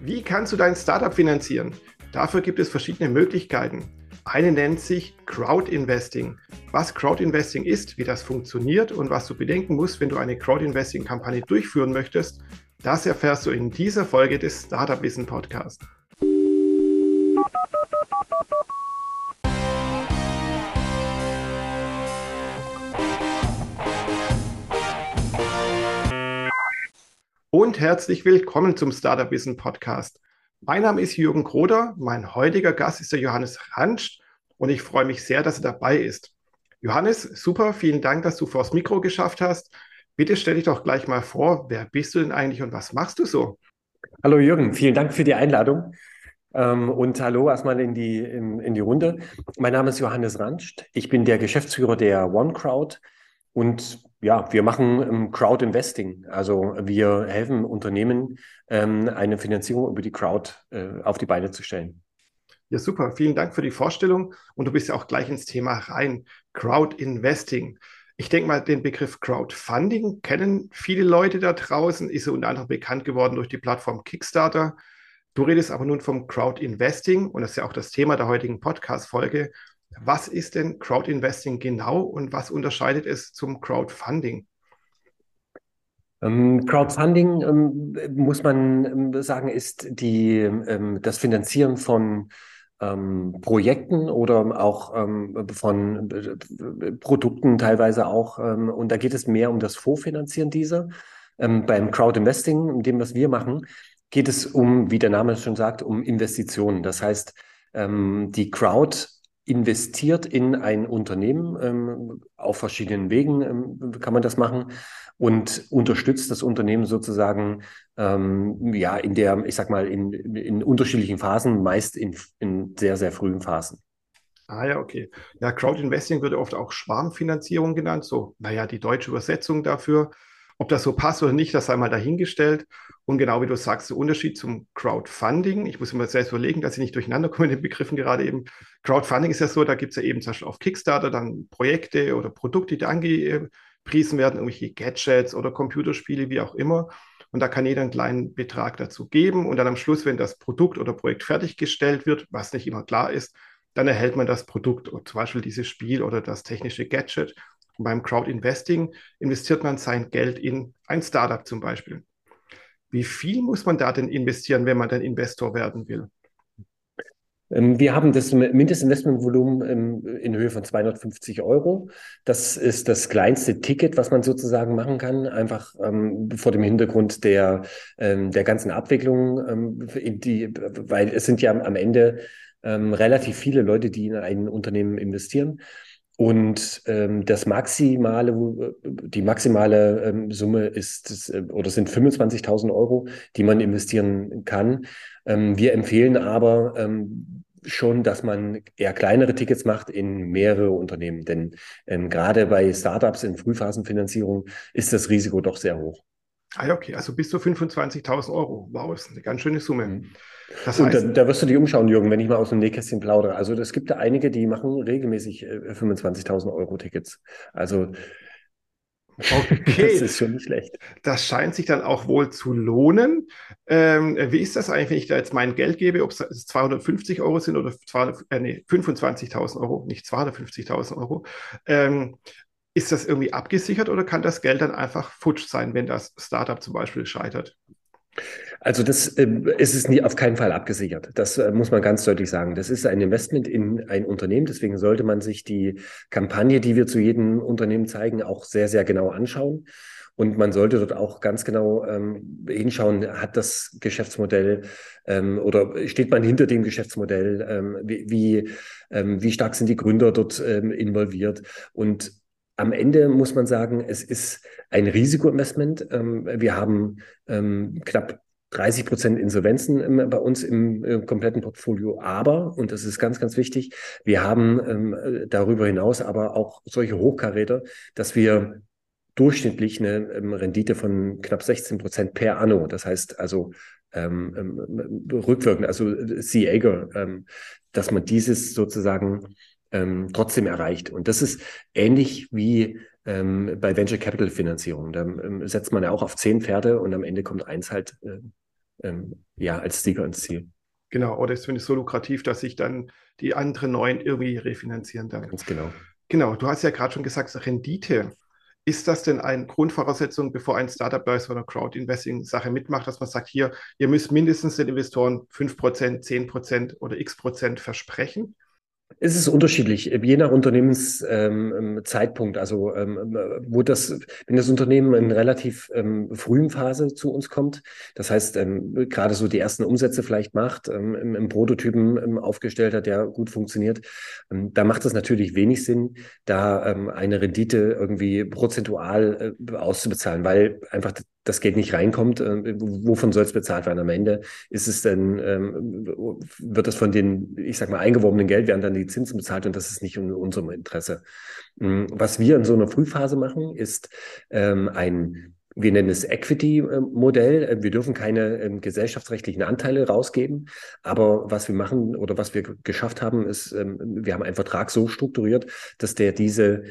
Wie kannst du dein Startup finanzieren? Dafür gibt es verschiedene Möglichkeiten. Eine nennt sich Crowd Investing. Was Crowd Investing ist, wie das funktioniert und was du bedenken musst, wenn du eine Crowd Investing Kampagne durchführen möchtest, das erfährst du in dieser Folge des Startup Wissen Podcast. Und herzlich willkommen zum Startup Wissen Podcast. Mein Name ist Jürgen Kroder, mein heutiger Gast ist der Johannes Ransch und ich freue mich sehr, dass er dabei ist. Johannes, super, vielen Dank, dass du vors Mikro geschafft hast. Bitte stell dich doch gleich mal vor, wer bist du denn eigentlich und was machst du so? Hallo Jürgen, vielen Dank für die Einladung. Ähm, und hallo erstmal in die, in, in die Runde. Mein Name ist Johannes Ranscht. Ich bin der Geschäftsführer der OneCrowd und ja, wir machen ähm, Crowd Investing. Also wir helfen Unternehmen, ähm, eine Finanzierung über die Crowd äh, auf die Beine zu stellen. Ja, super. Vielen Dank für die Vorstellung. Und du bist ja auch gleich ins Thema rein. Crowd Investing. Ich denke mal, den Begriff Crowdfunding kennen viele Leute da draußen, ist unter anderem bekannt geworden durch die Plattform Kickstarter. Du redest aber nun vom Crowd Investing und das ist ja auch das Thema der heutigen Podcast-Folge. Was ist denn Crowdinvesting genau und was unterscheidet es zum Crowdfunding? Ähm, Crowdfunding, ähm, muss man ähm, sagen, ist die, das Finanzieren von Projekten oder auch von äh, Produkten teilweise auch. und da geht es mehr um das Vorfinanzieren dieser. beim Crowdinvesting, in dem, was wir machen, geht es um, wie der Name schon sagt, um Investitionen. Das heißt, die Crowd investiert in ein Unternehmen, ähm, auf verschiedenen Wegen ähm, kann man das machen und unterstützt das Unternehmen sozusagen ähm, ja in der, ich sag mal, in, in unterschiedlichen Phasen, meist in, in sehr, sehr frühen Phasen. Ah ja, okay. Ja, Crowdinvesting wird oft auch Schwarmfinanzierung genannt, so, naja, die deutsche Übersetzung dafür. Ob das so passt oder nicht, das sei mal dahingestellt. Und genau wie du sagst, der Unterschied zum Crowdfunding, ich muss mir selbst überlegen, dass ich nicht durcheinander komme mit den Begriffen gerade eben. Crowdfunding ist ja so, da gibt es ja eben zum Beispiel auf Kickstarter dann Projekte oder Produkte, die angepriesen werden, irgendwelche Gadgets oder Computerspiele, wie auch immer. Und da kann jeder einen kleinen Betrag dazu geben. Und dann am Schluss, wenn das Produkt oder Projekt fertiggestellt wird, was nicht immer klar ist, dann erhält man das Produkt, zum Beispiel dieses Spiel oder das technische Gadget. Beim Crowdinvesting investiert man sein Geld in ein Startup zum Beispiel. Wie viel muss man da denn investieren, wenn man dann Investor werden will? Ähm, wir haben das Mindestinvestmentvolumen ähm, in Höhe von 250 Euro. Das ist das kleinste Ticket, was man sozusagen machen kann, einfach ähm, vor dem Hintergrund der, der ganzen Abwicklung, die, weil es sind ja am Ende relativ viele Leute, die in ein Unternehmen investieren. Und ähm, das maximale, die maximale ähm, Summe ist äh, oder sind 25.000 Euro, die man investieren kann. Ähm, wir empfehlen aber ähm, schon, dass man eher kleinere Tickets macht in mehrere Unternehmen, denn ähm, gerade bei Startups in Frühphasenfinanzierung ist das Risiko doch sehr hoch. Ah, okay, also bis zu 25.000 Euro. Wow, ist eine ganz schöne Summe. Mhm. Das heißt, und da, da, wirst du dich umschauen, Jürgen, wenn ich mal aus dem Nähkästchen plaudere. Also es gibt da einige, die machen regelmäßig 25.000 äh, Euro Tickets. Also Okay. Das ist schon nicht schlecht. Das scheint sich dann auch wohl zu lohnen. Ähm, wie ist das eigentlich, wenn ich da jetzt mein Geld gebe, ob es 250 Euro sind oder 200, äh, nee, 25.000 Euro, nicht 250.000 Euro? Ähm, ist das irgendwie abgesichert oder kann das Geld dann einfach futsch sein, wenn das Startup zum Beispiel scheitert? Also das äh, ist es nie, auf keinen Fall abgesichert. Das äh, muss man ganz deutlich sagen. Das ist ein Investment in ein Unternehmen. Deswegen sollte man sich die Kampagne, die wir zu jedem Unternehmen zeigen, auch sehr, sehr genau anschauen. Und man sollte dort auch ganz genau ähm, hinschauen, hat das Geschäftsmodell ähm, oder steht man hinter dem Geschäftsmodell, ähm, wie, wie, ähm, wie stark sind die Gründer dort ähm, involviert. Und am Ende muss man sagen, es ist ein Risikoinvestment. Ähm, wir haben knapp 30 Prozent Insolvenzen bei uns im äh, kompletten Portfolio. Aber, und das ist ganz, ganz wichtig, wir haben ähm, darüber hinaus aber auch solche Hochkaräter, dass wir durchschnittlich eine Rendite von knapp 16 Prozent per anno, das heißt also ähm, ähm, rückwirkend, also C-Ager, ähm, dass man dieses sozusagen ähm, trotzdem erreicht. Und das ist ähnlich wie ähm, bei Venture Capital Finanzierung. Da ähm, setzt man ja auch auf zehn Pferde und am Ende kommt eins halt äh, ähm, ja, als Sieger ins Ziel. Genau, oder ist zumindest so lukrativ, dass sich dann die anderen neuen irgendwie refinanzieren dann. Ganz genau. Genau, du hast ja gerade schon gesagt, Rendite. Ist das denn eine Grundvoraussetzung, bevor ein Startup bei so einer Crowd-Investing-Sache mitmacht, dass man sagt, hier, ihr müsst mindestens den Investoren 5%, 10% oder x Prozent versprechen? Es ist unterschiedlich, je nach Unternehmenszeitpunkt. Ähm, also ähm, wo das, wenn das Unternehmen in relativ ähm, frühen Phase zu uns kommt, das heißt ähm, gerade so die ersten Umsätze vielleicht macht, ähm, im, im, Prototypen ähm, aufgestellt hat, der gut funktioniert, da macht es natürlich wenig Sinn, da eine Rendite irgendwie prozentual äh, auszubezahlen, weil einfach das Geld nicht reinkommt, äh, wovon soll es bezahlt werden am Ende? Ist es denn, ähm, wird das von den, ich sag mal, eingeworbenen Geld, werden dann die Zinsen bezahlt und das ist nicht in unserem Interesse. Mm, was wir in so einer Frühphase machen, ist ähm, ein wir nennen es Equity-Modell. Äh, wir dürfen keine ähm, gesellschaftsrechtlichen Anteile rausgeben. Aber was wir machen oder was wir geschafft haben, ist, ähm, wir haben einen Vertrag so strukturiert, dass der diese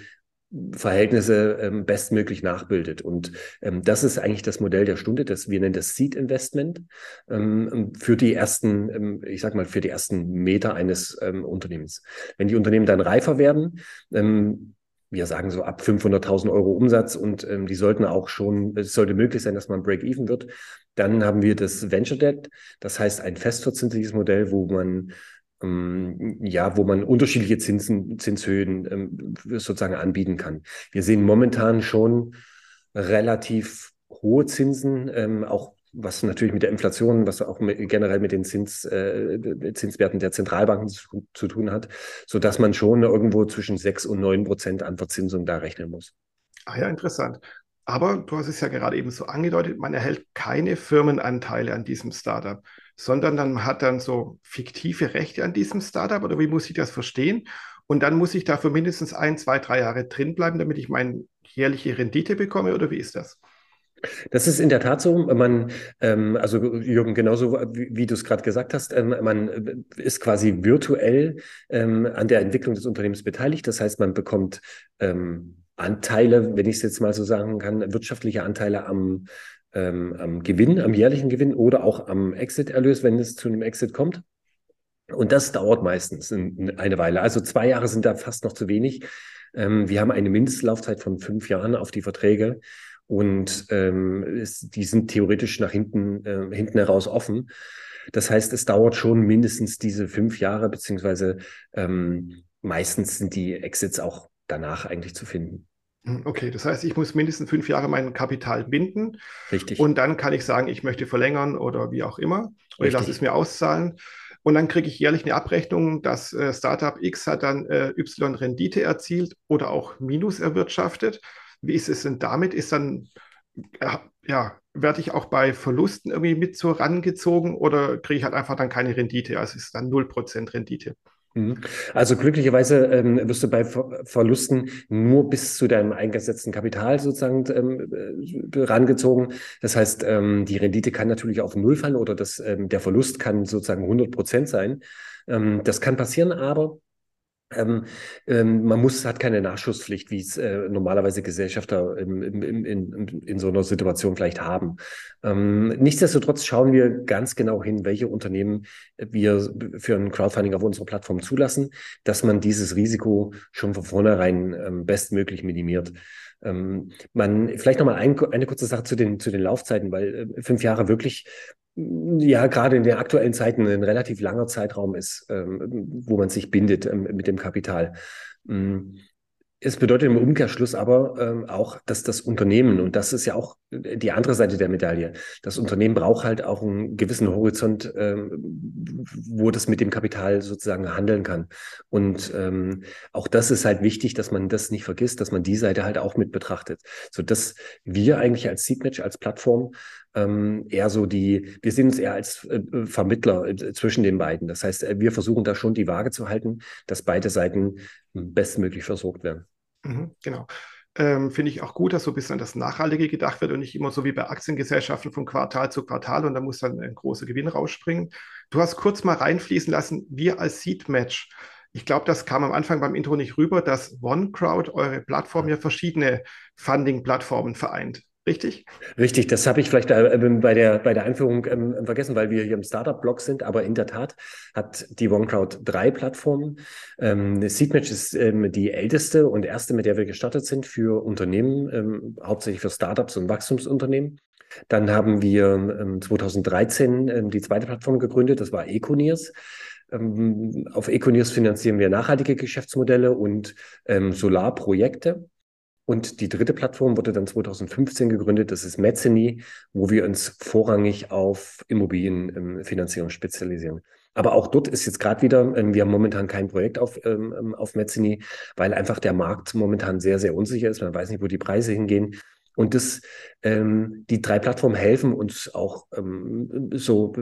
Verhältnisse ähm, bestmöglich nachbildet. Und ähm, das ist eigentlich das Modell der Stunde, das wir nennen das Seed Investment ähm, für die ersten, ähm, ich sag mal, für die ersten Meter eines ähm, Unternehmens. Wenn die Unternehmen dann reifer werden, ähm, wir sagen so ab 500.000 Euro Umsatz und ähm, die sollten auch schon, es sollte möglich sein, dass man Break-Even wird. Dann haben wir das Venture Debt, das heißt ein festverzinsliches Modell, wo man ähm, ja, wo man unterschiedliche Zinsen, Zinshöhen ähm, sozusagen anbieten kann. Wir sehen momentan schon relativ hohe Zinsen, ähm, auch was natürlich mit der Inflation, was auch mit, generell mit den Zins, äh, Zinswerten der Zentralbanken zu, zu, tun hat, so dass man schon irgendwo zwischen sechs und neun Prozent an Verzinsung da rechnen muss. Ah ja, interessant. Aber du hast es ja gerade eben so angedeutet, man erhält keine Firmenanteile an diesem Startup sondern dann hat dann so fiktive Rechte an diesem Startup oder wie muss ich das verstehen? Und dann muss ich dafür mindestens ein, zwei, drei Jahre drin bleiben, damit ich meine jährliche Rendite bekomme oder wie ist das? Das ist in der Tat so. Man, ähm, also Jürgen, genauso wie, wie du es gerade gesagt hast, ähm, man ist quasi virtuell ähm, an der Entwicklung des Unternehmens beteiligt. Das heißt, man bekommt ähm, Anteile, wenn ich es jetzt mal so sagen kann, wirtschaftliche Anteile am, ähm, am Gewinn, am jährlichen Gewinn oder auch am Exit-Erlös, wenn es zu einem Exit kommt. Und das dauert meistens eine Weile. Also zwei Jahre sind da fast noch zu wenig. Ähm, wir haben eine Mindestlaufzeit von fünf Jahren auf die Verträge und ähm, es, die sind theoretisch nach hinten, äh, hinten heraus offen. Das heißt, es dauert schon mindestens diese fünf Jahre, beziehungsweise ähm, meistens sind die Exits auch danach eigentlich zu finden. Hm, okay, das heißt, ich muss mindestens fünf Jahre mein Kapital binden. Richtig. Und dann kann ich sagen, ich möchte verlängern oder wie auch immer. Oder ich lasse es mir auszahlen. Und dann kriege ich jährlich eine Abrechnung, dass äh, Startup X hat dann äh, Y Rendite erzielt oder auch Minus erwirtschaftet. Wie ist es denn damit? Ist dann, äh, ja, werde ich auch bei Verlusten irgendwie mit so rangezogen oder kriege ich halt einfach dann keine Rendite? Also ist es dann 0% Rendite. Mhm. Also glücklicherweise ähm, wirst du bei Ver Verlusten nur bis zu deinem eingesetzten Kapital sozusagen ähm, äh, rangezogen. Das heißt, ähm, die Rendite kann natürlich auf Null fallen oder das, ähm, der Verlust kann sozusagen 100 Prozent sein. Ähm, das kann passieren, aber ähm, ähm, man muss, hat keine Nachschusspflicht, wie es äh, normalerweise Gesellschafter im, im, im, in, in so einer Situation vielleicht haben. Ähm, nichtsdestotrotz schauen wir ganz genau hin, welche Unternehmen wir für ein Crowdfunding auf unserer Plattform zulassen, dass man dieses Risiko schon von vornherein ähm, bestmöglich minimiert. Ähm, man, vielleicht nochmal ein, eine kurze Sache zu den, zu den Laufzeiten, weil äh, fünf Jahre wirklich ja gerade in den aktuellen Zeiten ein relativ langer Zeitraum ist, ähm, wo man sich bindet ähm, mit dem Kapital. Mm, es bedeutet im Umkehrschluss aber ähm, auch, dass das Unternehmen, und das ist ja auch die andere Seite der Medaille, das Unternehmen braucht halt auch einen gewissen Horizont, ähm, wo das mit dem Kapital sozusagen handeln kann. Und ähm, auch das ist halt wichtig, dass man das nicht vergisst, dass man die Seite halt auch mit betrachtet. So dass wir eigentlich als Seedmatch, als Plattform ähm, eher so die, wir sehen uns eher als äh, Vermittler äh, zwischen den beiden. Das heißt, äh, wir versuchen da schon die Waage zu halten, dass beide Seiten bestmöglich versorgt werden. Mhm, genau. Ähm, Finde ich auch gut, dass so ein bisschen an das Nachhaltige gedacht wird und nicht immer so wie bei Aktiengesellschaften von Quartal zu Quartal und da muss dann ein großer Gewinn rausspringen. Du hast kurz mal reinfließen lassen, wir als Seed Match. Ich glaube, das kam am Anfang beim Intro nicht rüber, dass OneCrowd, eure Plattform, ja verschiedene Funding-Plattformen vereint. Richtig? Richtig, das habe ich vielleicht äh, bei, der, bei der Einführung ähm, vergessen, weil wir hier im Startup-Blog sind, aber in der Tat hat die OneCrowd drei Plattformen. Ähm, Seedmatch ist ähm, die älteste und erste, mit der wir gestartet sind für Unternehmen, ähm, hauptsächlich für Startups und Wachstumsunternehmen. Dann haben wir 2013 ähm, ähm, die zweite Plattform gegründet, das war Econiers. Auf Econiers finanzieren wir nachhaltige Geschäftsmodelle und Solarprojekte. Und die dritte Plattform wurde dann 2015 gegründet, das ist Mezzini, wo wir uns vorrangig auf Immobilienfinanzierung spezialisieren. Aber auch dort ist jetzt gerade wieder, ähm, wir haben momentan kein Projekt auf, ähm, ähm, auf Mezzini, weil einfach der Markt momentan sehr, sehr unsicher ist. Man weiß nicht, wo die Preise hingehen. Und das, ähm, die drei Plattformen helfen uns auch ähm, so,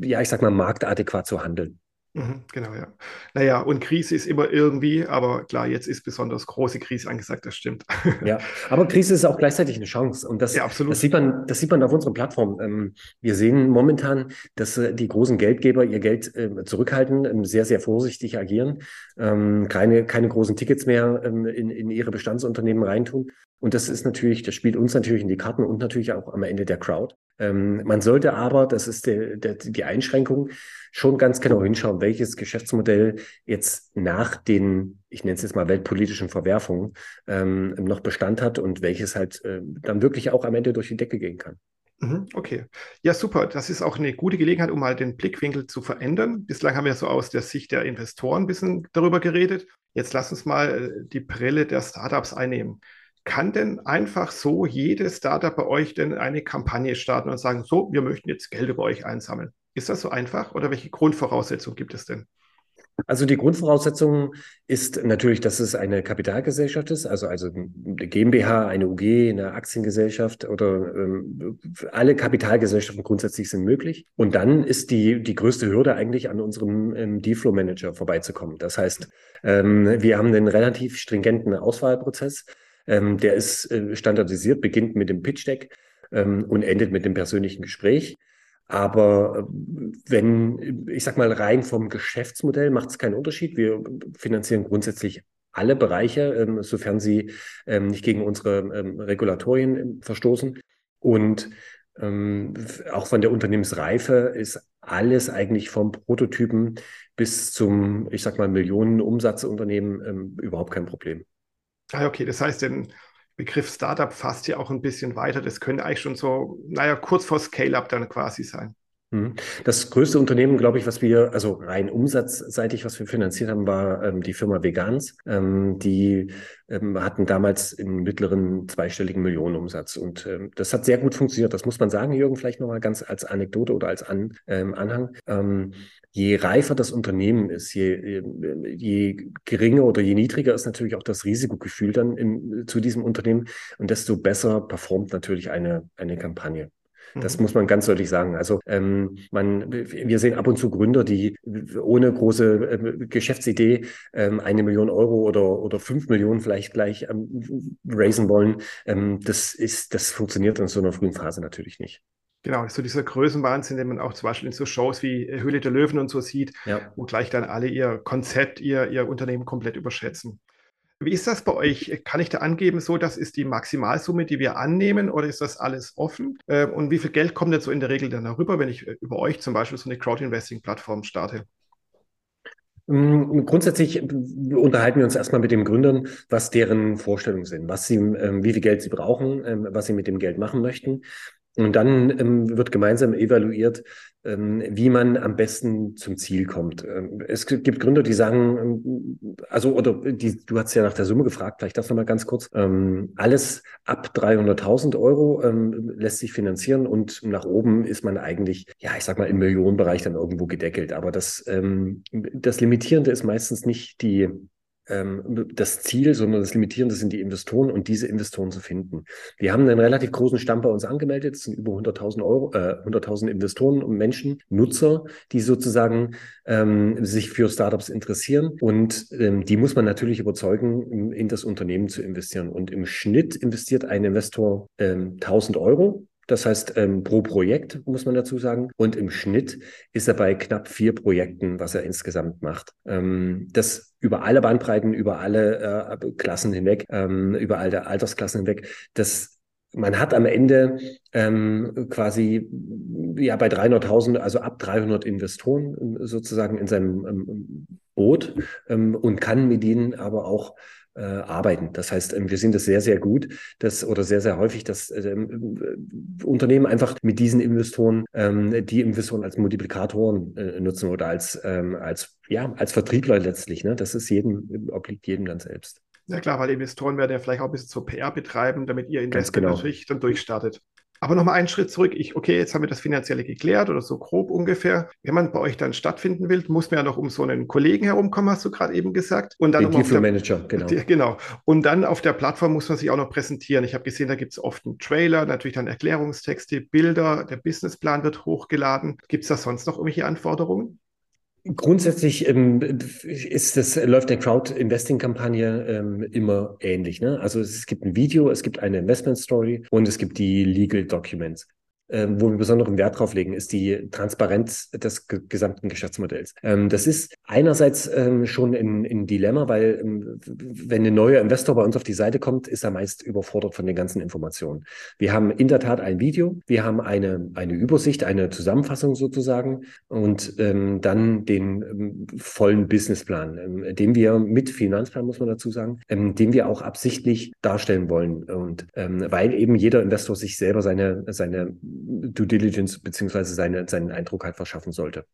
ja, ich sag mal, marktadäquat zu handeln. Mhm, genau, ja. Naja, und Krise ist immer irgendwie, aber klar, jetzt ist besonders große Krise angesagt, das stimmt. Ja, aber Krise ist auch gleichzeitig eine Chance. Und das, ja, das, sieht, man, das sieht man auf unserer Plattform. Ähm, wir sehen momentan, dass äh, die großen Geldgeber ihr Geld ähm, zurückhalten, ähm, sehr, sehr vorsichtig agieren, keine, keine großen Tickets mehr in, in ihre Bestandsunternehmen reintun. Und das ist natürlich, das spielt uns natürlich in die Karten und natürlich auch am Ende der Crowd. Ähm, man sollte aber, das ist der, der, die Einschränkung, schon ganz genau hinschauen, welches Geschäftsmodell jetzt nach den, ich nenne es jetzt mal weltpolitischen Verwerfungen, ähm, noch Bestand hat und welches halt äh, dann wirklich auch am Ende durch die Decke gehen kann. Mhm, okay. Ja, super. Das ist auch eine gute Gelegenheit, um mal den Blickwinkel zu verändern. Bislang haben wir so aus der Sicht der Investoren ein bisschen darüber geredet. Jetzt lass uns mal äh, die Brille der Startups einnehmen. Kann denn einfach so jedes Startup bei euch denn eine Kampagne starten und sagen, so, wir möchten jetzt Geld über euch einsammeln? Ist das so einfach oder welche Grundvoraussetzungen gibt es denn? Also die Grundvoraussetzung ist natürlich, dass es eine Kapitalgesellschaft ist, also, also eine GmbH, eine UG, eine Aktiengesellschaft oder ähm, alle Kapitalgesellschaften grundsätzlich sind möglich. Und dann ist die, die größte Hürde eigentlich an unserem ähm, Deal Manager vorbeizukommen. Das heißt, ähm, wir haben einen relativ stringenten Auswahlprozess. Ähm, der ist äh, standardisiert, beginnt mit dem Pitch Deck ähm, und endet mit dem persönlichen Gespräch. Aber äh, wenn, ich sag mal, rein vom Geschäftsmodell macht es keinen Unterschied. Wir finanzieren grundsätzlich alle Bereiche, ähm, sofern sie ähm, nicht gegen unsere ähm, Regulatorien ähm, verstoßen. Und ähm, auch von der Unternehmensreife ist alles eigentlich vom Prototypen bis zum, ich sag mal, Millionenumsatzunternehmen ähm, überhaupt kein Problem. Ah, okay, das heißt, den Begriff Startup fasst ja auch ein bisschen weiter. Das könnte eigentlich schon so, naja, kurz vor Scale-up dann quasi sein. Mhm. Das größte Unternehmen, glaube ich, was wir, also rein umsatzseitig, was wir finanziert haben, war ähm, die Firma Vegans. Ähm, die ähm, hatten damals einen mittleren zweistelligen Millionenumsatz. Und ähm, das hat sehr gut funktioniert. Das muss man sagen, Jürgen, vielleicht nochmal ganz als Anekdote oder als An, ähm, Anhang. Ähm, je reifer das Unternehmen ist, je, je geringer oder je niedriger ist natürlich auch das Risikogefühl dann im, zu diesem Unternehmen und desto besser performt natürlich eine, eine Kampagne. Das mhm. muss man ganz deutlich sagen. Also ähm, man, wir sehen ab und zu Gründer, die ohne große äh, Geschäftsidee ähm, eine Million Euro oder, oder fünf Millionen vielleicht gleich ähm, raisen wollen. Ähm, das ist, das funktioniert in so einer frühen Phase natürlich nicht. Genau, so dieser Größenwahnsinn, den man auch zum Beispiel in so Shows wie Höhle der Löwen und so sieht, ja. wo gleich dann alle ihr Konzept, ihr, ihr Unternehmen komplett überschätzen. Wie ist das bei euch? Kann ich da angeben, so das ist die Maximalsumme, die wir annehmen oder ist das alles offen? Ähm, und wie viel Geld kommt jetzt so in der Regel dann darüber, wenn ich äh, über euch zum Beispiel so eine Crowd-Investing-Plattform starte? Mm, grundsätzlich äh, unterhalten wir uns erstmal mit den Gründern, was deren Vorstellungen sind, was sie, ähm, wie viel Geld sie brauchen, ähm, was sie mit dem Geld machen möchten. Und dann ähm, wird gemeinsam evaluiert, ähm, wie man am besten zum Ziel kommt. Ähm, es gibt Gründer, die sagen, ähm, also, oder die, du hast ja nach der Summe gefragt, vielleicht das nochmal ganz kurz. Ähm, alles ab 300.000 Euro ähm, lässt sich finanzieren und nach oben ist man eigentlich, ja, ich sag mal, im Millionenbereich dann irgendwo gedeckelt. Aber das, das Limitierende ist meistens nicht die das Ziel, sondern das Limitierende sind die Investoren und diese Investoren zu finden. Wir haben einen relativ großen Stamm bei uns angemeldet. Es sind über 100.000 Euro, äh, 100.000 Investoren und Menschen, Nutzer, die sozusagen ähm, sich für Startups interessieren. Und ähm, die muss man natürlich überzeugen, in das Unternehmen zu investieren. Und im Schnitt investiert ein Investor ähm, 1.000 Euro das heißt, ähm, pro Projekt muss man dazu sagen. Und im Schnitt ist er bei knapp vier Projekten, was er insgesamt macht. Ähm, das über alle Bandbreiten, über alle äh, Klassen hinweg, ähm, über alle Altersklassen hinweg. Das man hat am Ende ähm, quasi ja bei 300.000, also ab 300 Investoren ähm, sozusagen in seinem ähm, Boot ähm, und kann mit ihnen aber auch äh, arbeiten. Das heißt, ähm, wir sehen das sehr, sehr gut, dass oder sehr, sehr häufig, dass ähm, äh, Unternehmen einfach mit diesen Investoren ähm, die Investoren als Multiplikatoren äh, nutzen oder als, ähm, als, ja, als Vertriebler letztlich. Ne? Das ist jedem, obliegt jedem dann selbst. Ja klar, weil Investoren werden ja vielleicht auch ein bisschen zur PR betreiben, damit ihr Investment genau. natürlich dann durchstartet. Aber nochmal einen Schritt zurück. Ich, okay, jetzt haben wir das Finanzielle geklärt oder so grob ungefähr. Wenn man bei euch dann stattfinden will, muss man ja noch um so einen Kollegen herumkommen, hast du gerade eben gesagt. Und dann um Manager, genau. Die, genau. Und dann auf der Plattform muss man sich auch noch präsentieren. Ich habe gesehen, da gibt es oft einen Trailer, natürlich dann Erklärungstexte, Bilder, der Businessplan wird hochgeladen. Gibt es da sonst noch irgendwelche Anforderungen? Grundsätzlich ähm, ist das, läuft der Crowd-Investing-Kampagne ähm, immer ähnlich. Ne? Also es gibt ein Video, es gibt eine Investment-Story und es gibt die Legal Documents. Ähm, wo wir besonderen Wert drauf legen, ist die Transparenz des gesamten Geschäftsmodells. Ähm, das ist einerseits ähm, schon ein, ein Dilemma, weil wenn ein neuer Investor bei uns auf die Seite kommt, ist er meist überfordert von den ganzen Informationen. Wir haben in der Tat ein Video, wir haben eine, eine Übersicht, eine Zusammenfassung sozusagen und ähm, dann den ähm, vollen Businessplan, ähm, den wir mit Finanzplan, muss man dazu sagen, den wir auch absichtlich darstellen wollen. Und weil eben jeder Investor sich selber seine, seine Due Diligence beziehungsweise seine, seinen Eindruck halt verschaffen sollte.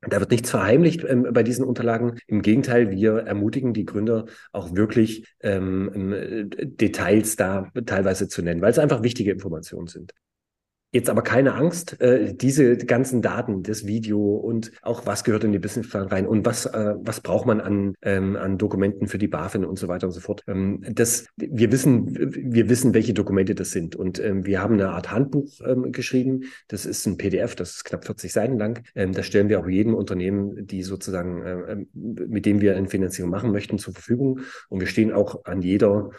Da wird nichts verheimlicht ähm, bei diesen Unterlagen. Im Gegenteil, wir ermutigen die Gründer auch wirklich ähm, ähm Details da teilweise zu nennen, weil es einfach wichtige Informationen sind. Jetzt aber keine Angst, äh, diese ganzen Daten, das Video und auch was gehört in die Businessplan rein und was, äh, was braucht man an, ähm, an Dokumenten für die BaFin und so weiter und so fort. Ähm, das, wir wissen, wir wissen, welche Dokumente das sind und ähm, wir haben eine Art Handbuch ähm, geschrieben. Das ist ein PDF, das ist knapp 40 Seiten lang. Ähm, das stellen wir auch jedem Unternehmen, die sozusagen, äh, mit dem wir eine Finanzierung machen möchten, zur Verfügung. Und wir stehen auch an jeder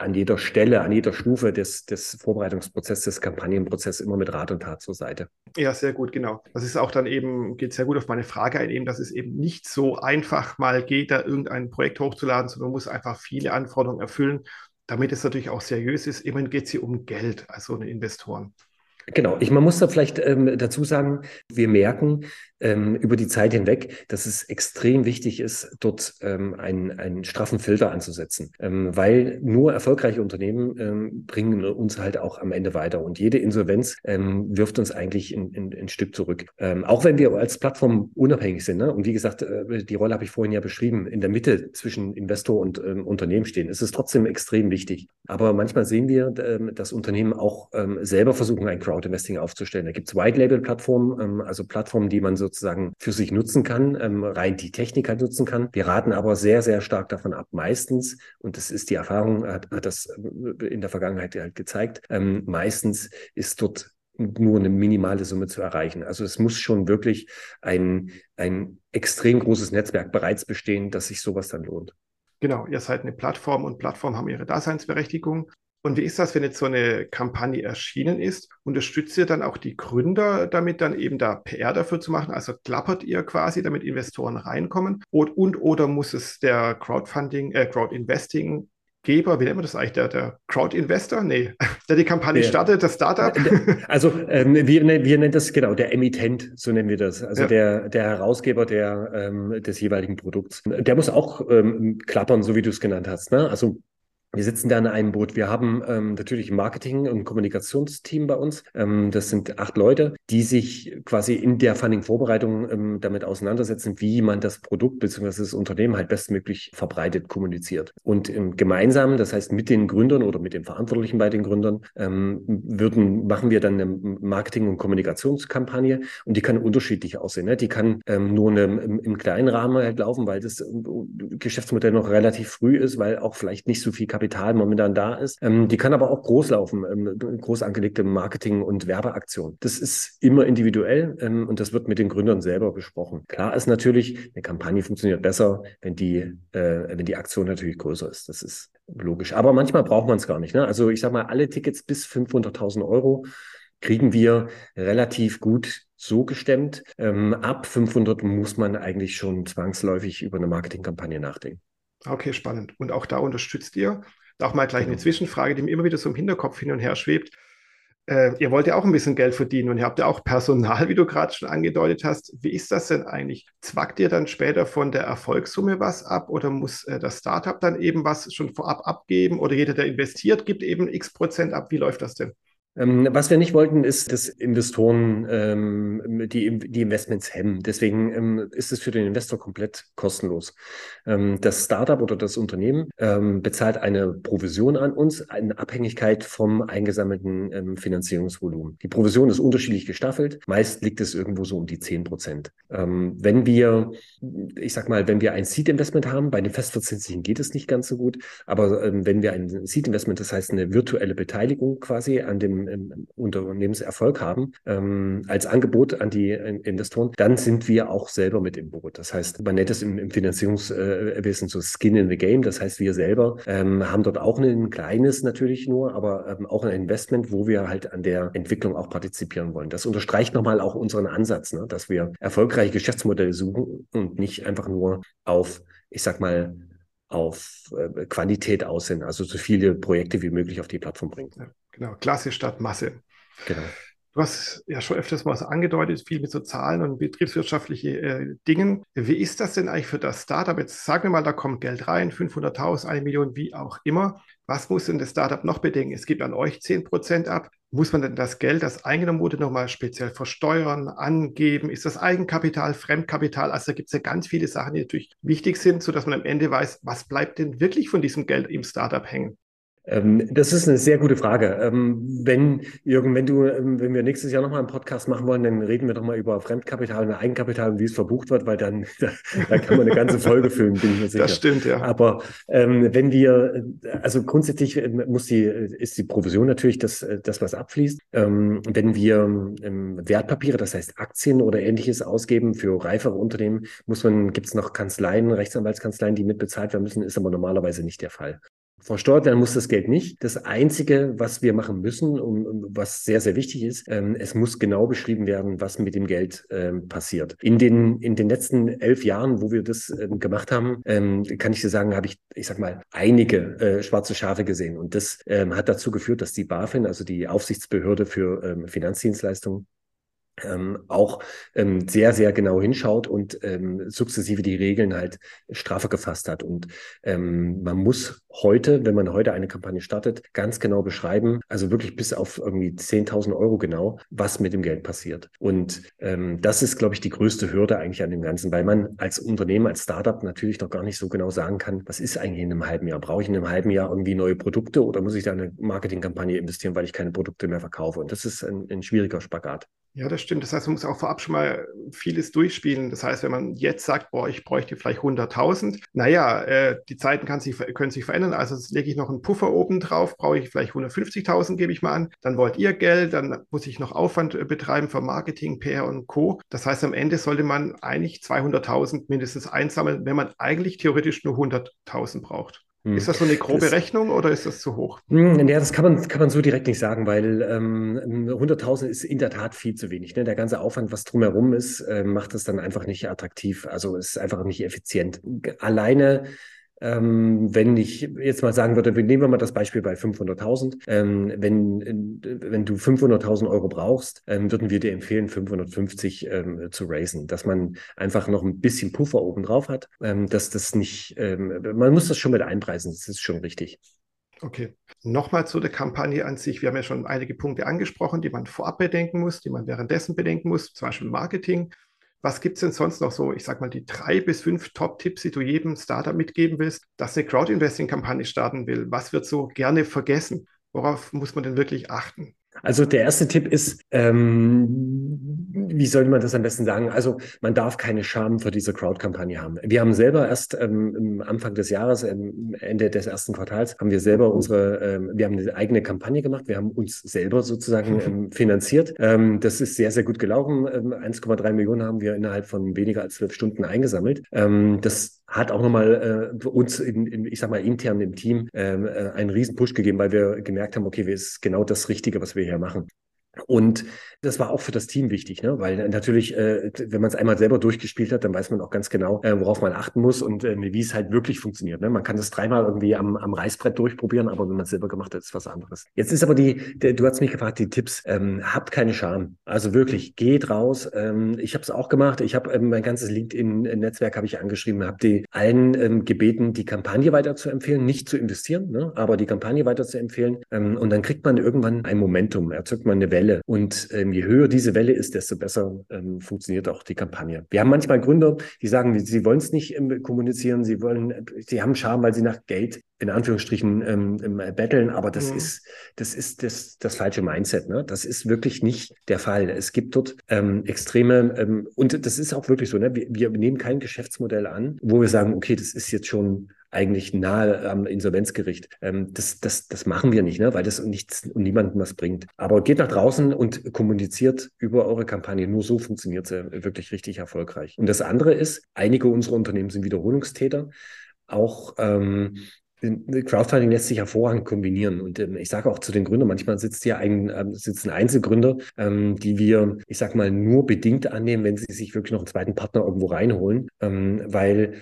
an jeder Stelle, an jeder Stufe des, des Vorbereitungsprozesses, des Kampagnenprozesses immer mit Rat und Tat zur Seite. Ja, sehr gut, genau. Das ist auch dann eben, geht sehr gut auf meine Frage ein, eben, dass es eben nicht so einfach mal geht, da irgendein Projekt hochzuladen, sondern man muss einfach viele Anforderungen erfüllen, damit es natürlich auch seriös ist. Immerhin geht es hier um Geld, also um Investoren. Genau, ich, man muss da vielleicht ähm, dazu sagen, wir merken ähm, über die Zeit hinweg, dass es extrem wichtig ist, dort ähm, einen, einen straffen Filter anzusetzen, ähm, weil nur erfolgreiche Unternehmen ähm, bringen uns halt auch am Ende weiter und jede Insolvenz ähm, wirft uns eigentlich ein, ein, ein Stück zurück. Ähm, auch wenn wir als Plattform unabhängig sind ne? und wie gesagt, äh, die Rolle habe ich vorhin ja beschrieben, in der Mitte zwischen Investor und ähm, Unternehmen stehen, ist es trotzdem extrem wichtig. Aber manchmal sehen wir, ähm, dass Unternehmen auch ähm, selber versuchen, ein Crowd Crowd-Investing aufzustellen. Da gibt es White-Label-Plattformen, ähm, also Plattformen, die man sozusagen für sich nutzen kann, ähm, rein die Technik halt nutzen kann. Wir raten aber sehr, sehr stark davon ab, meistens, und das ist die Erfahrung, hat, hat das äh, in der Vergangenheit halt gezeigt, ähm, meistens ist dort nur eine minimale Summe zu erreichen. Also es muss schon wirklich ein, ein extrem großes Netzwerk bereits bestehen, dass sich sowas dann lohnt. Genau, ihr seid eine Plattform und Plattformen haben ihre Daseinsberechtigung. Und wie ist das, wenn jetzt so eine Kampagne erschienen ist? Unterstützt ihr dann auch die Gründer damit, dann eben da PR dafür zu machen? Also klappert ihr quasi, damit Investoren reinkommen? Und, und oder muss es der Crowdfunding, äh, Crowdinvesting Geber, wie nennt man das eigentlich, der, der Crowd-Investor? Nee, der die Kampagne ja. startet, das Startup? Also ähm, wir, wir nennen das genau der Emittent, so nennen wir das. Also ja. der, der Herausgeber der, ähm, des jeweiligen Produkts. Der muss auch ähm, klappern, so wie du es genannt hast. Ne? Also wir sitzen da in einem Boot. Wir haben ähm, natürlich ein Marketing- und Kommunikationsteam bei uns. Ähm, das sind acht Leute, die sich quasi in der Funding-Vorbereitung ähm, damit auseinandersetzen, wie man das Produkt bzw. das Unternehmen halt bestmöglich verbreitet kommuniziert. Und gemeinsam, das heißt mit den Gründern oder mit den Verantwortlichen bei den Gründern, ähm, würden, machen wir dann eine Marketing- und Kommunikationskampagne und die kann unterschiedlich aussehen. Ne? Die kann ähm, nur eine, im, im, kleinen Rahmen halt laufen, weil das äh, Geschäftsmodell noch relativ früh ist, weil auch vielleicht nicht so viel Kapital momentan da ist. Ähm, die kann aber auch groß laufen, ähm, groß angelegte Marketing- und Werbeaktion. Das ist immer individuell ähm, und das wird mit den Gründern selber besprochen. Klar ist natürlich, eine Kampagne funktioniert besser, wenn die, äh, wenn die Aktion natürlich größer ist. Das ist logisch. Aber manchmal braucht man es gar nicht. Ne? Also ich sage mal, alle Tickets bis 500.000 Euro kriegen wir relativ gut so gestemmt. Ähm, ab 500 muss man eigentlich schon zwangsläufig über eine Marketingkampagne nachdenken. Okay, spannend. Und auch da unterstützt ihr Auch mal gleich eine genau. Zwischenfrage, die mir immer wieder so im Hinterkopf hin und her schwebt. Äh, ihr wollt ja auch ein bisschen Geld verdienen und ihr habt ja auch Personal, wie du gerade schon angedeutet hast. Wie ist das denn eigentlich? Zwackt ihr dann später von der Erfolgssumme was ab oder muss äh, das Startup dann eben was schon vorab abgeben oder jeder, der investiert, gibt eben x Prozent ab? Wie läuft das denn? Ähm, was wir nicht wollten, ist, dass Investoren ähm, die, die Investments hemmen. Deswegen ähm, ist es für den Investor komplett kostenlos. Ähm, das Startup oder das Unternehmen ähm, bezahlt eine Provision an uns in Abhängigkeit vom eingesammelten ähm, Finanzierungsvolumen. Die Provision ist unterschiedlich gestaffelt. Meist liegt es irgendwo so um die 10 Prozent. wenn wir, ich sag mal, wenn wir ein Seed-Investment haben, bei den festverzinslichen geht es nicht ganz so gut, aber wenn wir ein Seed-Investment, das heißt eine virtuelle Beteiligung quasi an dem im Unternehmenserfolg haben, ähm, als Angebot an die Investoren, dann sind wir auch selber mit im Boot. Das heißt, man nennt es im, im Finanzierungswesen so Skin in the Game. Das heißt, wir selber ähm, haben dort auch ein kleines natürlich nur, aber ähm, auch ein Investment, wo wir halt an der Entwicklung auch partizipieren wollen. Das unterstreicht nochmal auch unseren Ansatz, ne? dass wir erfolgreiche Geschäftsmodelle suchen und nicht einfach nur auf, ich sag mal, auf äh, Quantität aussehen, also so viele Projekte wie möglich auf die Plattform bringen. Ja. Genau, Klasse statt Masse. Genau. Du hast ja schon öfters mal so angedeutet, viel mit so Zahlen und betriebswirtschaftliche äh, Dingen. Wie ist das denn eigentlich für das Startup? Jetzt sagen wir mal, da kommt Geld rein, 500.000, eine Million, wie auch immer. Was muss denn das Startup noch bedenken? Es gibt an euch 10% ab. Muss man denn das Geld, das eingenommen wurde, nochmal speziell versteuern, angeben? Ist das Eigenkapital, Fremdkapital? Also da gibt es ja ganz viele Sachen, die natürlich wichtig sind, sodass man am Ende weiß, was bleibt denn wirklich von diesem Geld im Startup hängen? Ähm, das ist eine sehr gute Frage. Ähm, wenn, Jürgen, wenn du, ähm, wenn wir nächstes Jahr nochmal einen Podcast machen wollen, dann reden wir doch mal über Fremdkapital und Eigenkapital und wie es verbucht wird, weil dann, da, da kann man eine ganze Folge füllen, bin ich mir sicher. Das stimmt, ja. Aber ähm, wenn wir, also grundsätzlich muss die, ist die Provision natürlich das, das was abfließt. Ähm, wenn wir ähm, Wertpapiere, das heißt Aktien oder ähnliches ausgeben für reifere Unternehmen, muss man, gibt es noch Kanzleien, Rechtsanwaltskanzleien, die mitbezahlt werden müssen, ist aber normalerweise nicht der Fall. Versteuert werden muss das Geld nicht. Das Einzige, was wir machen müssen und, was sehr, sehr wichtig ist, ähm, es muss genau beschrieben werden, was mit dem Geld ähm, passiert. In den, in den letzten elf Jahren, wo wir das ähm, gemacht haben, ähm, kann ich dir sagen, habe ich, ich sag mal, einige äh, schwarze Schafe gesehen. Und das ähm, hat dazu geführt, dass die BaFin, also die Aufsichtsbehörde für ähm, Finanzdienstleistungen, ähm, auch ähm, sehr, sehr genau hinschaut und ähm, sukzessive die Regeln halt straffer gefasst hat. Und ähm, man muss heute, wenn man heute eine Kampagne startet, ganz genau beschreiben, also wirklich bis auf irgendwie 10.000 Euro genau, was mit dem Geld passiert. Und ähm, das ist, glaube ich, die größte Hürde eigentlich an dem Ganzen, weil man als Unternehmen, als Startup natürlich noch gar nicht so genau sagen kann, was ist eigentlich in einem halben Jahr? Brauche ich in einem halben Jahr irgendwie neue Produkte oder muss ich da eine Marketingkampagne investieren, weil ich keine Produkte mehr verkaufe? Und das ist ein, ein schwieriger Spagat. Ja, das stimmt. Das heißt, man muss auch vorab schon mal vieles durchspielen. Das heißt, wenn man jetzt sagt, boah, ich bräuchte vielleicht 100.000, naja, äh, die Zeiten kann sich, können sich verändern. Also lege ich noch einen Puffer oben drauf, brauche ich vielleicht 150.000, gebe ich mal an. Dann wollt ihr Geld, dann muss ich noch Aufwand äh, betreiben für Marketing, PR und Co. Das heißt, am Ende sollte man eigentlich 200.000 mindestens einsammeln, wenn man eigentlich theoretisch nur 100.000 braucht. Ist das so eine grobe das, Rechnung oder ist das zu hoch? Hm, ja, das kann man, kann man so direkt nicht sagen, weil ähm, 100.000 ist in der Tat viel zu wenig. Ne? Der ganze Aufwand, was drumherum ist, äh, macht es dann einfach nicht attraktiv. Also ist einfach nicht effizient. Alleine ähm, wenn ich jetzt mal sagen würde, nehmen wir mal das Beispiel bei 500.000. Ähm, wenn, wenn du 500.000 Euro brauchst, ähm, würden wir dir empfehlen, 550 ähm, zu raisen, dass man einfach noch ein bisschen Puffer oben drauf hat, ähm, dass das nicht, ähm, man muss das schon mit einpreisen, das ist schon richtig. Okay. Nochmal zu der Kampagne an sich. Wir haben ja schon einige Punkte angesprochen, die man vorab bedenken muss, die man währenddessen bedenken muss, zum Beispiel Marketing. Was gibt es denn sonst noch so, ich sag mal, die drei bis fünf Top-Tipps, die du jedem Startup mitgeben willst, das eine Crowd-Investing-Kampagne starten will? Was wird so gerne vergessen? Worauf muss man denn wirklich achten? Also der erste Tipp ist, ähm, wie soll man das am besten sagen? Also man darf keine Scham für diese Crowd-Kampagne haben. Wir haben selber erst ähm, Anfang des Jahres, ähm, Ende des ersten Quartals, haben wir selber unsere, ähm, wir haben eine eigene Kampagne gemacht. Wir haben uns selber sozusagen ähm, finanziert. Ähm, das ist sehr, sehr gut gelaufen. 1,3 Millionen haben wir innerhalb von weniger als zwölf Stunden eingesammelt. das hat auch nochmal äh, uns, in, in, ich sag mal, intern im Team ähm, äh, einen riesen Push gegeben, weil wir gemerkt haben, okay, es ist genau das Richtige, was wir hier machen. Und das war auch für das Team wichtig, ne? weil natürlich, äh, wenn man es einmal selber durchgespielt hat, dann weiß man auch ganz genau, äh, worauf man achten muss und äh, wie es halt wirklich funktioniert. Ne? Man kann das dreimal irgendwie am, am Reißbrett durchprobieren, aber wenn man es selber gemacht hat, ist was anderes. Jetzt ist aber die, der, du hast mich gefragt, die Tipps, ähm, habt keine Scham. Also wirklich, geht raus. Ähm, ich habe es auch gemacht. Ich habe ähm, mein ganzes LinkedIn-Netzwerk habe ich angeschrieben, habe die allen ähm, gebeten, die Kampagne weiter zu empfehlen, nicht zu investieren, ne? aber die Kampagne weiter zu empfehlen. Ähm, und dann kriegt man irgendwann ein Momentum, erzeugt man eine Welle. Und ähm, je höher diese Welle ist, desto besser ähm, funktioniert auch die Kampagne. Wir haben manchmal Gründer, die sagen, sie wollen es nicht ähm, kommunizieren, sie wollen, sie haben Scham, weil sie nach Geld in Anführungsstrichen ähm, betteln, aber das mhm. ist das ist das das falsche Mindset. Ne? Das ist wirklich nicht der Fall. Es gibt dort ähm, extreme ähm, und das ist auch wirklich so. Ne? Wir, wir nehmen kein Geschäftsmodell an, wo wir sagen, okay, das ist jetzt schon eigentlich nahe am Insolvenzgericht. Ähm, das, das, das machen wir nicht, ne? weil das nichts und niemandem was bringt. Aber geht nach draußen und kommuniziert über eure Kampagne. Nur so funktioniert sie wirklich richtig erfolgreich. Und das andere ist, einige unserer Unternehmen sind Wiederholungstäter. Auch ähm, Crowdfunding lässt sich hervorragend kombinieren. Und ähm, ich sage auch zu den Gründern, manchmal sitzt hier ein, ähm, sitzen Einzelgründer, ähm, die wir, ich sage mal, nur bedingt annehmen, wenn sie sich wirklich noch einen zweiten Partner irgendwo reinholen, ähm, weil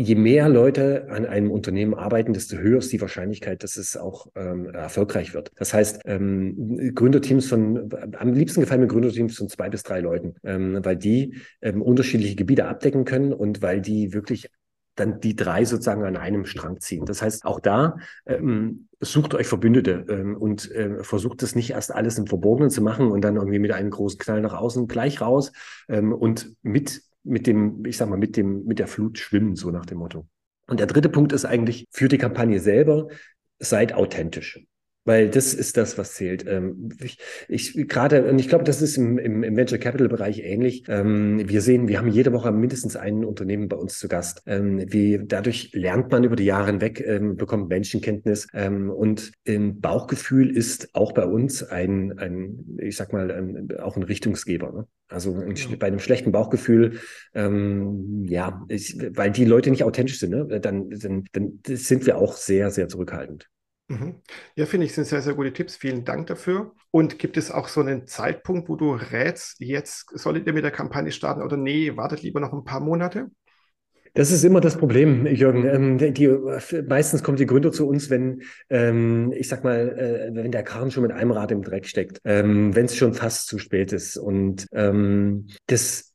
je mehr Leute an einem Unternehmen arbeiten, desto höher ist die Wahrscheinlichkeit, dass es auch ähm, erfolgreich wird. Das heißt, ähm, Gründerteams von, am liebsten gefallen mir Gründerteams von zwei bis drei Leuten, ähm, weil die ähm, unterschiedliche Gebiete abdecken können und weil die wirklich dann die drei sozusagen an einem Strang ziehen. Das heißt, auch da ähm, sucht euch Verbündete ähm, und äh, versucht es nicht erst alles im Verborgenen zu machen und dann irgendwie mit einem großen Knall nach außen gleich raus ähm, und mit mit dem, ich sag mal, mit dem, mit der Flut schwimmen, so nach dem Motto. Und der dritte Punkt ist eigentlich für die Kampagne selber, seid authentisch. Weil das ist das, was zählt. Ähm, ich, ich gerade, und ich glaube, das ist im, im, Venture Capital Bereich ähnlich. Ähm, wir sehen, wir haben jede Woche mindestens ein Unternehmen bei uns zu Gast. Ähm, wie, dadurch lernt man über die Jahre hinweg, bekommt Menschenkenntnis. und im Bauchgefühl ist auch bei uns ein, ein ich sag mal, ein, auch ein Richtungsgeber. Ne? Also ein, ja. bei einem schlechten Bauchgefühl, ähm, ja, ich, weil die Leute nicht authentisch sind, ne? dann, dann, dann sind wir auch sehr, sehr zurückhaltend. Mhm. Ja, finde ich, sind sehr, sehr gute Tipps. Vielen Dank dafür. Und gibt es auch so einen Zeitpunkt, wo du rätst, jetzt solltet ihr mit der Kampagne starten oder nee, wartet lieber noch ein paar Monate? Das ist immer das Problem, Jürgen. Ähm, die, meistens kommen die Gründer zu uns, wenn, ähm, ich sag mal, äh, wenn der Karren schon mit einem Rad im Dreck steckt, ähm, wenn es schon fast zu spät ist. Und ähm, das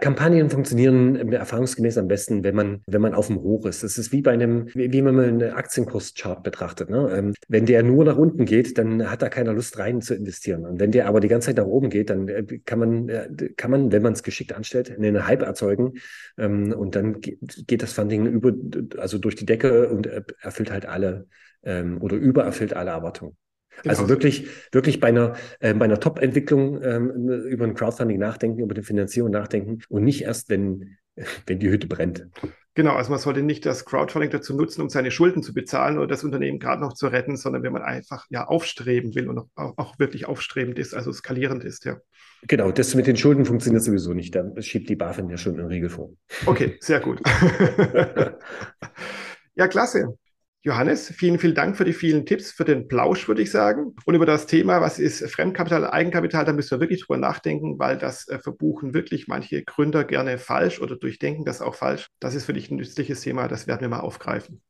Kampagnen funktionieren erfahrungsgemäß am besten, wenn man, wenn man auf dem Hoch ist. Das ist wie bei einem, wie, wie man mal einen Aktienkurschart betrachtet. Ne? Ähm, wenn der nur nach unten geht, dann hat da keiner Lust rein zu investieren. Und wenn der aber die ganze Zeit nach oben geht, dann äh, kann man, äh, kann man, wenn man es geschickt anstellt, einen Hype erzeugen. Ähm, und dann geht das Funding über, also durch die Decke und erfüllt halt alle ähm, oder übererfüllt alle Erwartungen. Genau. Also wirklich, wirklich bei einer, äh, bei einer Top-Entwicklung ähm, über ein Crowdfunding nachdenken, über die Finanzierung nachdenken und nicht erst, wenn, wenn die Hütte brennt. Genau, also man sollte nicht das Crowdfunding dazu nutzen, um seine Schulden zu bezahlen oder das Unternehmen gerade noch zu retten, sondern wenn man einfach ja aufstreben will und auch, auch wirklich aufstrebend ist, also skalierend ist, ja. Genau, das mit den Schulden funktioniert sowieso nicht. Da schiebt die BaFin ja schon einen Riegel vor. Okay, sehr gut. ja, klasse. Johannes, vielen, vielen Dank für die vielen Tipps, für den Plausch, würde ich sagen. Und über das Thema, was ist Fremdkapital, Eigenkapital, da müssen wir wirklich drüber nachdenken, weil das äh, verbuchen wirklich manche Gründer gerne falsch oder durchdenken das auch falsch. Das ist für dich ein nützliches Thema, das werden wir mal aufgreifen.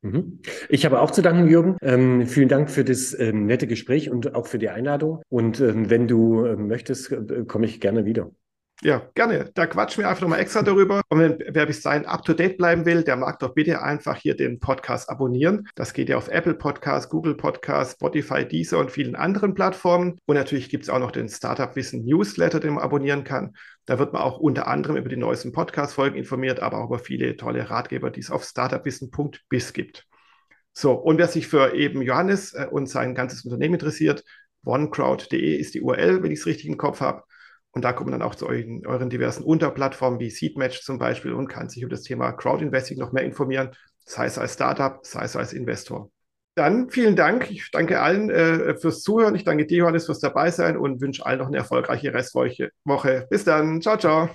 Mhm. Ich habe auch zu danken, Jürgen. Ähm, vielen Dank für das ähm, nette Gespräch und auch für die Einladung. Und ähm, wenn du äh, möchtest, äh, komme ich gerne wieder. Ja, gerne. Da quatschen wir einfach nochmal extra darüber. Und wenn, wer bis dahin up to date bleiben will, der mag doch bitte einfach hier den Podcast abonnieren. Das geht ja auf Apple Podcast, Google Podcast, Spotify, Deezer und vielen anderen Plattformen. Und natürlich gibt es auch noch den Startup Wissen Newsletter, den man abonnieren kann. Da wird man auch unter anderem über die neuesten Podcast-Folgen informiert, aber auch über viele tolle Ratgeber, die es auf startupwissen.biz gibt. So, und wer sich für eben Johannes äh, und sein ganzes Unternehmen interessiert, onecrowd.de ist die URL, wenn ich es richtig im Kopf habe. Und da kommt man dann auch zu euren, euren diversen Unterplattformen wie Seedmatch zum Beispiel und kann sich über das Thema Crowdinvesting noch mehr informieren, sei es als Startup, sei es als Investor. Dann vielen Dank. Ich danke allen äh, fürs Zuhören. Ich danke dir, Johannes, fürs Dabeisein und wünsche allen noch eine erfolgreiche Restwoche. Bis dann. Ciao, ciao.